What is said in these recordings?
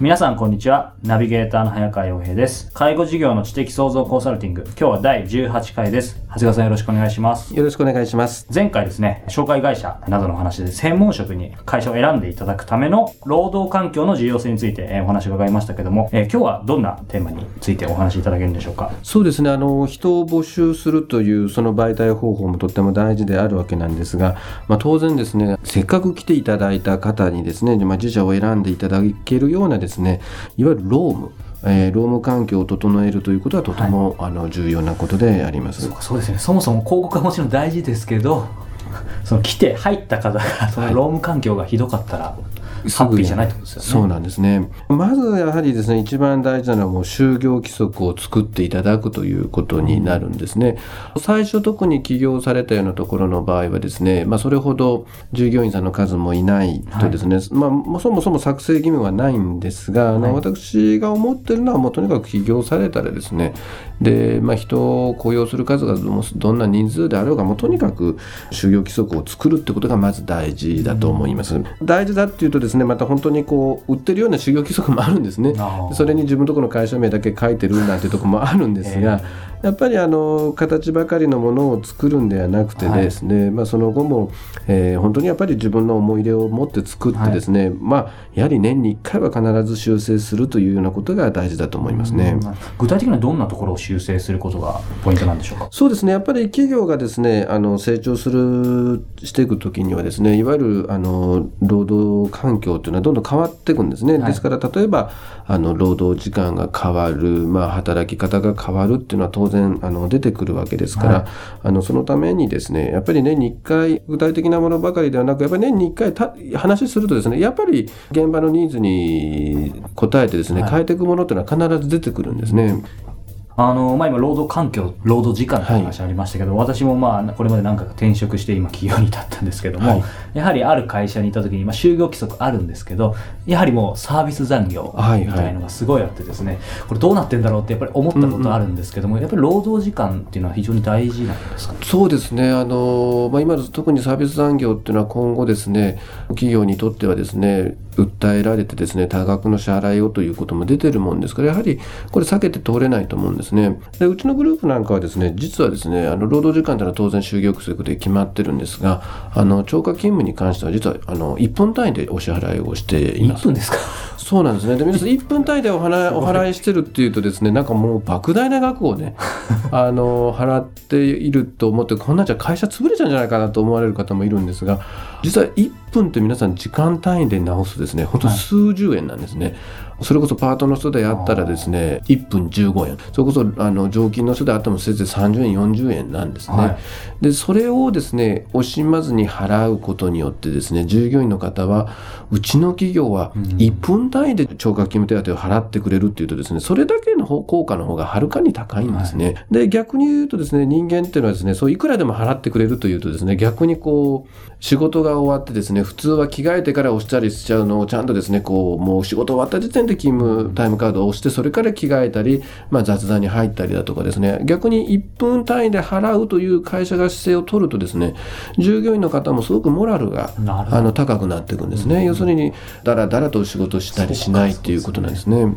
皆さんこんにちは。ナビゲーターの早川洋平です。介護事業の知的創造コンサルティング。今日は第18回です。長谷川さんよろしくお願いします。よろしくお願いします。前回ですね、紹介会社などの話で専門職に会社を選んでいただくための労働環境の重要性についてお話を伺いましたけども、えー、今日はどんなテーマについてお話しいただけるんでしょうか？そうですね、あの、人を募集するというその媒体方法もとっても大事であるわけなんですが、まあ、当然ですね、せっかく来ていただいた方にですね、まあ、自社を選んでいただけるようなですね、いわゆる労務えー、労務環境を整えるということはとても、はい、あの重要なことであります。そうですね。そもそも広告はもちろん大事ですけど その来て入った方がその労務環境がひどかったら、ハッピーじゃないってことですよね。そうなんですね。まずやはりですね、一番大事なのはもう就業規則を作っていただくということになるんですね。最初特に起業されたようなところの場合はですね、まあそれほど従業員さんの数もいないとですね、はい、まあそもそも作成義務はないんですが、はい、私が思ってるのはもうとにかく起業されたらですね、で、まあ人を雇用する数がどんな人数であろうが、もうとにかく就業規則を作るってことがまず大事だと思います。大事だっていうとですね、また本当にこう売ってるような就業規則もあるんですね。それに自分とこの会社名だけ書いてるなんてとこもあるんですが、やっぱりあの形ばかりのものを作るんではなくてですね、はい、まあ、その後も、えー、本当にやっぱり自分の思い出を持って作ってですね、はい、まあ、やはり年に1回は必ず修正するというようなことが大事だと思いますね。具体的にはどんなところを修正することがポイントなんでしょうか？そうですね、やっぱり企業がですねあの成長するしていくときにはですねいわゆるあの労働環境というのはどんどん変わっていくんですね。はい、ですから例えばあの労働時間が変わる、まあ、働き方が変わるっていうのは当然あの出てくるわけですから、はい、あのそのためにですねやっぱり年に1回具体的なものばかりではなくやっぱり年に1回話するとですねやっぱり現場のニーズに応えてですね、変えていくものというのは必ず出てくるんですね。あの、まあ、今、労働環境、労働時間って話ありましたけど、はい、私もまあ、これまで何回か転職して今、企業に立ったんですけども、はい、やはりある会社にいた時に、まあ、就業規則あるんですけど、やはりもうサービス残業みたいのがすごいあってですね、はいはい、これどうなってんだろうってやっぱり思ったことあるんですけども、うん。うん、やっぱり労働時間っていうのは非常に大事なんですか、ね、そうですね。あの、まあ、今、特にサービス残業っていうのは今後ですね、企業にとってはですね、訴えられてですね、多額の支払いをということも出てるもんですから、やはりこれ避けて通れないと思うんですね。でうちのグループなんかはですね、実はですね、あの労働時間というのは当然就業規則で決まってるんですが、あの超過勤務に関しては実はあの1分単位でお支払いをしています。1分ですか？そうなんですね。で皆さん1分単位でお払い お払いしてるっていうとですね、なんかもう莫大な額をね、あの払っていると思って、こんなんじゃ会社潰れちゃうんじゃないかなと思われる方もいるんですが、実は1分って皆さん時間単位で直すですね、本当数十円なんですね。はいそれこそパートの人でやったらですね1分15円。それこそあの常勤の人であってもせいぜい30円40円なんですね、はい、でそれをですね惜しまずに払うことによってですね従業員の方はうちの企業は1分単位で超過勤務手当を払ってくれるっていうとですねそれだけの効果の方がはるかに高いんですね、はい、で逆に言うとですね人間っていうのはですねそういくらでも払ってくれるというとですね逆にこう仕事が終わってですね普通は着替えてから押したりしちゃうのをちゃんとですねこうもう仕事終わった時点で勤務タイムカードを押してそれから着替えたり、まあ、雑談に入ったりだとかですね逆に1分単位で払うという会社が姿勢を取るとですね従業員の方もすごくモラルがあの高くなっていくんですね、うん、要するにだらだらと仕事したりしないっていうことなんですね。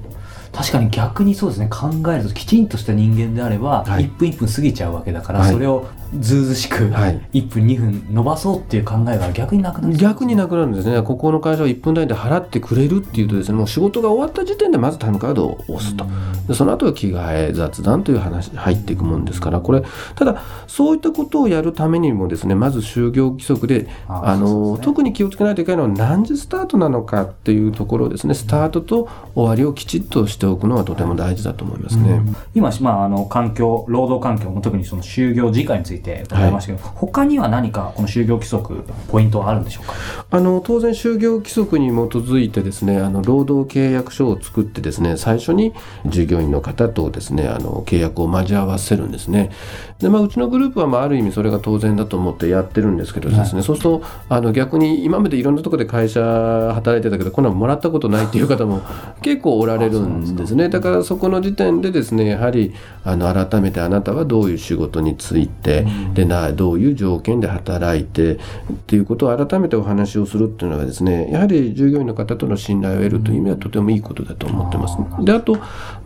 確かに逆にそうですね。考えるときちんとした人間であれば、はい、1分1分過ぎちゃうわけだから、はい、それをずうずしくはい。1分2分伸ばそうっていう考えが逆になくなって逆になくなるんですね、ここの会社は1分単位で払ってくれるっていうとですね、もう仕事が終わった時点でまずタイムカードを押すと、でその後は着替え、雑談という話入っていくもんですから、これ、ただ、そういったことをやるためにもですね、まず就業規則で、ああのね。特に気をつけないといけないのは何時スタートなのかっていうところですね、スタートと終わりをきちっとしておくのはとても大事だと思いますね。今、まあ、あの環境労働環境も特にその就業時間について伺いましたけど、他には何かこの就業規則ポイントはあるんでしょうか？あの当然就業規則に基づいてですねあの労働契約書を作ってですね最初に従業員の方とですねあの契約を交わせるんですね。で、まあ、うちのグループはまあある意味それが当然だと思ってやってるんですけどですね、そうするとあの逆に今までいろんなところで会社働いてたけどこんなのもらったことないっていう方も結構おられるんですね。だからそこの時点でですねやはりあの改めてあなたはどういう仕事について、でなどういう条件で働いてっていうことを改めてお話をするっていうのはですねやはり従業員の方との信頼を得るという意味ではとてもいいことだと思ってます。であと、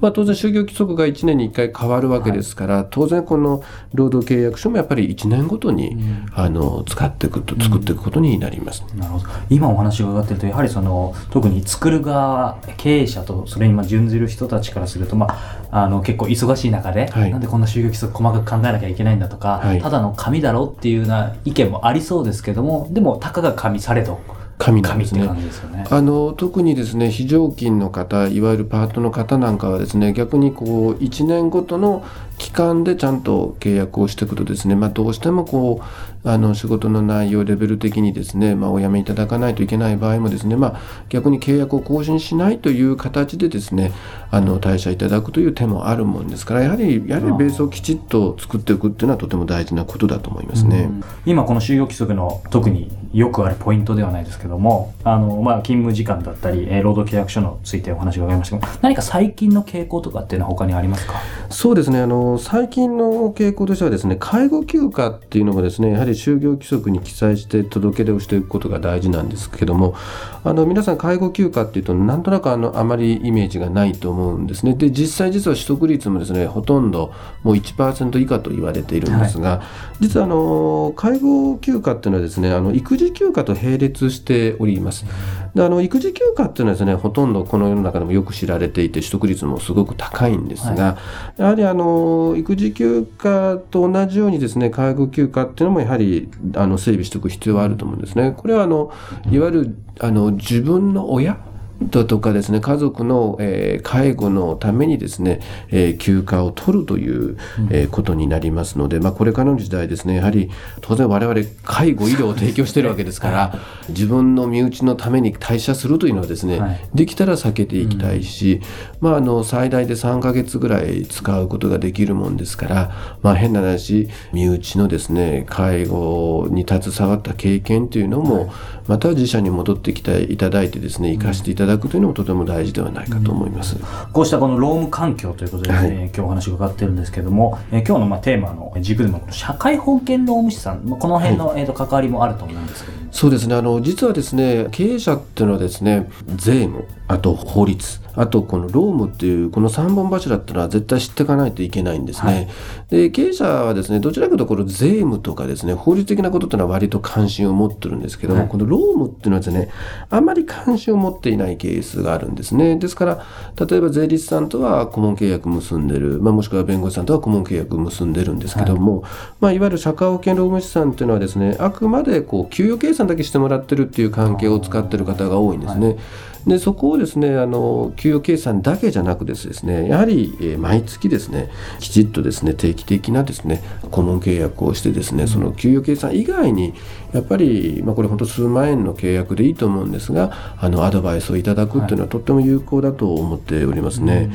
まあ、当然就業規則が1年に1回変わるわけですから、当然この労働契約書もやっぱり1年ごとに、あの使っていくと作っていくことになります。なるほど。今お話を伺ってるとやはりその特に作る側経営者とそれにる人たちからすると、まあ、あの結構忙しい中で、はい。なんでこんな就業規則細かく考えなきゃいけないんだとか、はい。ただの紙だろっていうような意見もありそうですけどもでもたかが紙されど紙なんですねすよね。あの特にですね非常勤の方いわゆるパートの方なんかはですね逆にこう1年ごとの期間でちゃんと契約をしていくとですね、まあ、どうしてもこうあの仕事の内容レベル的にですね、まあ、お辞めいただかないといけない場合もですね、まあ、逆に契約を更新しないという形でですねあの退社いただくという手もあるもんですからやはりやはりベースをきちっと作っていくっていうのはとても大事なことだと思いますね。今この就業規則の特によくあるポイントではないですけどもあの、まあ、勤務時間だったり、えー労働契約書のついてお話が伺いましたけど何か最近の傾向とかっていうのは他にありますか？そうですね。あの最近の傾向としてはですね介護休暇っていうのもですねやはり就業規則に記載して届け出をしていくことが大事なんですけどもあの皆さん介護休暇っていうとなんとなくあのあまりイメージがないと思うんですね。で実際実は取得率もですねほとんどもう1%以下と言われているんですが、実はあの介護休暇っていうのはですねあの育児休暇と並列しております。であの育児休暇っていうのはですねほとんどこの世の中でもよく知られていて取得率もすごく高いんですが、やはりあの育児休暇と同じようにですね介護休暇っていうのもやはりあの整備しておく必要はあると思うんですね。これはあのいわゆるあの自分の親だとかですね家族の、えー介護のためにですね、えー休暇を取るという、えーことになりますので、まあ、これからの時代ですねやはり当然我々介護医療を提供しているわけですから自分の身内のために退社するというのはですね、はい。できたら避けていきたいし、まあ、あの最大で3ヶ月ぐらい使うことができるもんですから、まあ、変な話身内のですね介護に携わった経験というのも、また自社に戻ってきていただいてですね生かしていただくというのもとても大事ではないかと思います。こうしたこの労務環境ということで、はい。えー今日お話を伺ってるんですけども、えー今日のまあテーマの軸でも社会保険労務士さん、まあこの辺の、えーと関わりもあると思うんですけども、そうですね。あの実はですね経営者っていうのはですね税務あと法律あとこの労務っていうこの3本柱っていうのは絶対知っていかないといけないんですね。はいで経営者はですねどちらかというとこの税務とかですね法律的なことっていうのは割と関心を持ってるんですけども、はいこの労務っていうのはですねあまり関心を持っていないケースがあるんですね。ですから例えば税理士さんとは顧問契約結んでる、まあ、もしくは弁護士さんとは顧問契約結んでるんですけども、いまあ、いわゆる社会保険労務士さんっていうのはですねあくまでこう給与計算だけしてもらってるっていう関係を使ってる方が多いんですね。でそこをですねあの給与計算だけじゃなくですねやはり、えー毎月ですねきちっとですね定期的なですね顧問契約をしてですねその給与計算以外にやっぱり、まあ、これ本当数万円の契約でいいと思うんですがあのアドバイスをいただくっていうのはとっても有効だと思っておりますね。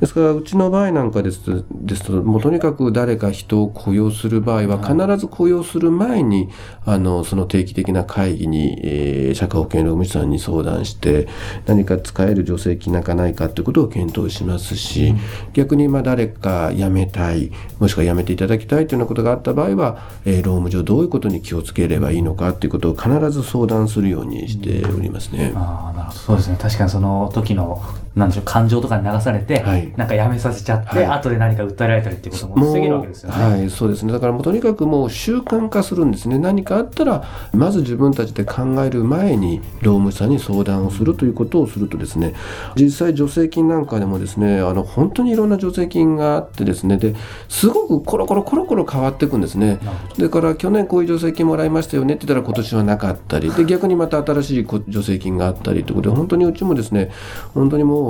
ですからうちの場合なんかですとですともうとにかく誰か人を雇用する場合は必ず雇用する前にあのその定期的な会議に、えー社会保険労務士さんに相談して何か使える助成金なんかないかということを検討しますし、逆にまあ誰か辞めたいもしくは辞めていただきたいというようなことがあった場合は、えー労務上どういうことに気をつければいいのかということを必ず相談するようにしておりますね。ああなるほどそうですね確かにその時のなんでしょう、感情とかに流されて、はいなんかやめさせちゃって、はい後で何か訴えられたりっていうことも防げるわけですよね。はい、そうですね。だからもうとにかくもう習慣化するんですね。何かあったら、まず自分たちで考える前に、労務士さんに相談をするということをするとですね、実際助成金なんかでもですね、あの、本当にいろんな助成金があってですね、で、すごくコロコロコロコロ変わっていくんですね。だから去年こういう助成金もらいましたよねって言ったら今年はなかったりで逆にまた新しいこ助成金があったりということで本当にうちもですね本当にもう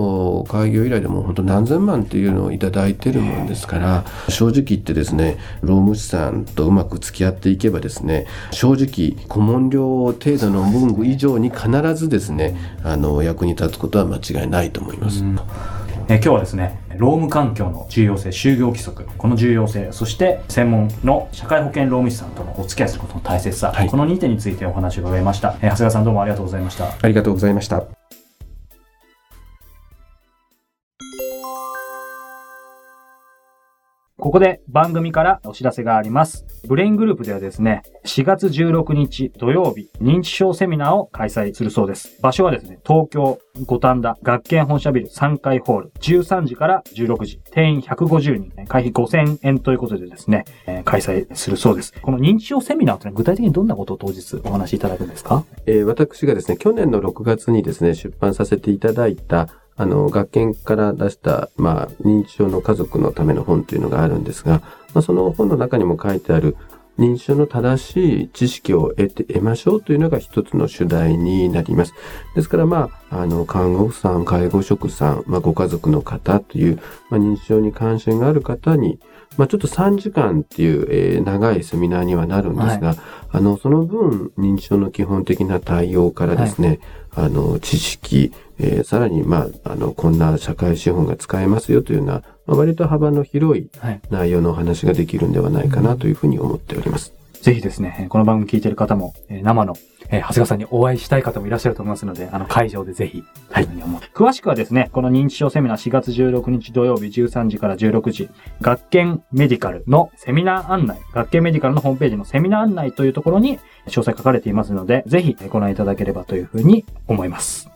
開業以来でも本当何千万っていうのをいただいてるもんですから正直言ってですね労務士さんとうまく付き合っていけばですね正直顧問料程度の文具以上に必ずですねあの役に立つことは間違いないと思います。うんえー今日はですね、労務環境の重要性、就業規則、この重要性、そして専門の社会保険労務士さんとのお付き合いすることの大切さ、はいこの2点についてお話を伺いました。えー長谷川さんどうもありがとうございました。ありがとうございました。ここで番組からお知らせがあります。ブレイングループではですね、4月16日土曜日、認知症セミナーを開催するそうです。場所はですね、東京五反田学研本社ビル3階ホール、13時から16時、定員150人、会費5000円ということでですね、えー開催するそうです。この認知症セミナーというのは具体的にどんなことを当日お話しいただくんですか？えー私がですね、去年の6月にですね、出版させていただいた、あの、学研から出した、まあ、認知症の家族のための本というのがあるんですが、まあ、その本の中にも書いてある、認知症の正しい知識を得て、得ましょうというのが一つの主題になります。ですから、まあ、あの、看護婦さん、介護職さん、まあ、ご家族の方という、まあ、認知症に関心がある方に、まあ、ちょっと3時間っていう、えー長いセミナーにはなるんですが、あの、その分、認知症の基本的な対応からですね、あの、知識、えーさらに、まあ、あの、こんな社会資本が使えますよというような、まあ、割と幅の広いはい。内容のお話ができるんではないかなというふうに思っております。ぜひですね、えーこの番組聞いている方も、えー生の、えー長谷川さんにお会いしたい方もいらっしゃると思いますので、あの、会場でぜひ、はい。詳しくはですね、この認知症セミナー4月16日土曜日13時から16時、学研メディカルのセミナー案内、学研メディカルのホームページのセミナー案内というところに詳細書かれていますので、ぜひご覧いただければというふうに思います。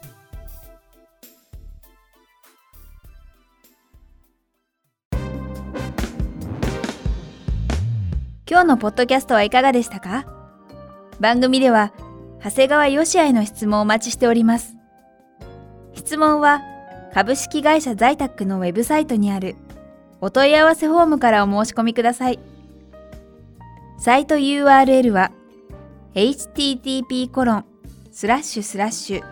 今日のポッドキャストはいかがでしたか？番組では長谷川よしあへの質問をお待ちしております。質問は株式会社在宅のウェブサイトにあるお問い合わせフォームからお申し込みください。サイト URL は http コロンスラッシュスラッシュ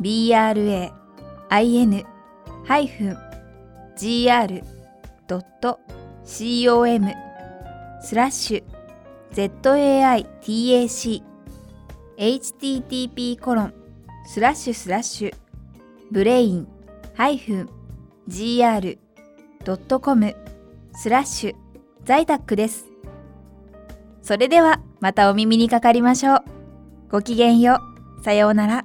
bra-in-gr.com スラッシュ zaitac http コロンスラッシュスラッシュブレイン -gr.com スラッシュ在宅です。それではまたお耳にかかりましょう。ごきげんよう。さようなら。